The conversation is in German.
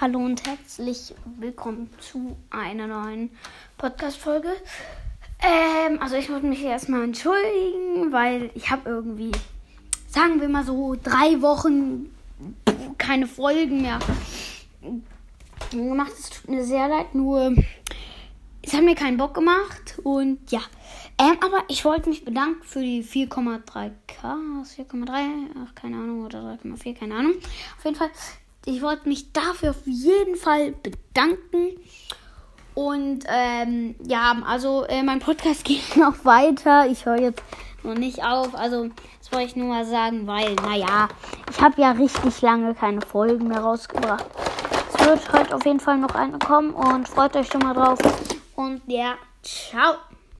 hallo und herzlich willkommen zu einer neuen Podcast-Folge. Ähm, also ich wollte mich erstmal entschuldigen, weil ich habe irgendwie, sagen wir mal so, drei Wochen keine Folgen mehr gemacht. Es tut mir sehr leid, nur es hat mir keinen Bock gemacht und ja. Ähm, aber ich wollte mich bedanken für die 4,3k, 4,3, ach keine Ahnung, oder 3,4, keine Ahnung. Auf jeden Fall ich wollte mich dafür auf jeden Fall bedanken. Und ähm, ja, also äh, mein Podcast geht noch weiter. Ich höre jetzt noch nicht auf. Also das wollte ich nur mal sagen, weil, naja, ich habe ja richtig lange keine Folgen mehr rausgebracht. Es wird heute auf jeden Fall noch eine kommen und freut euch schon mal drauf. Und ja, ciao.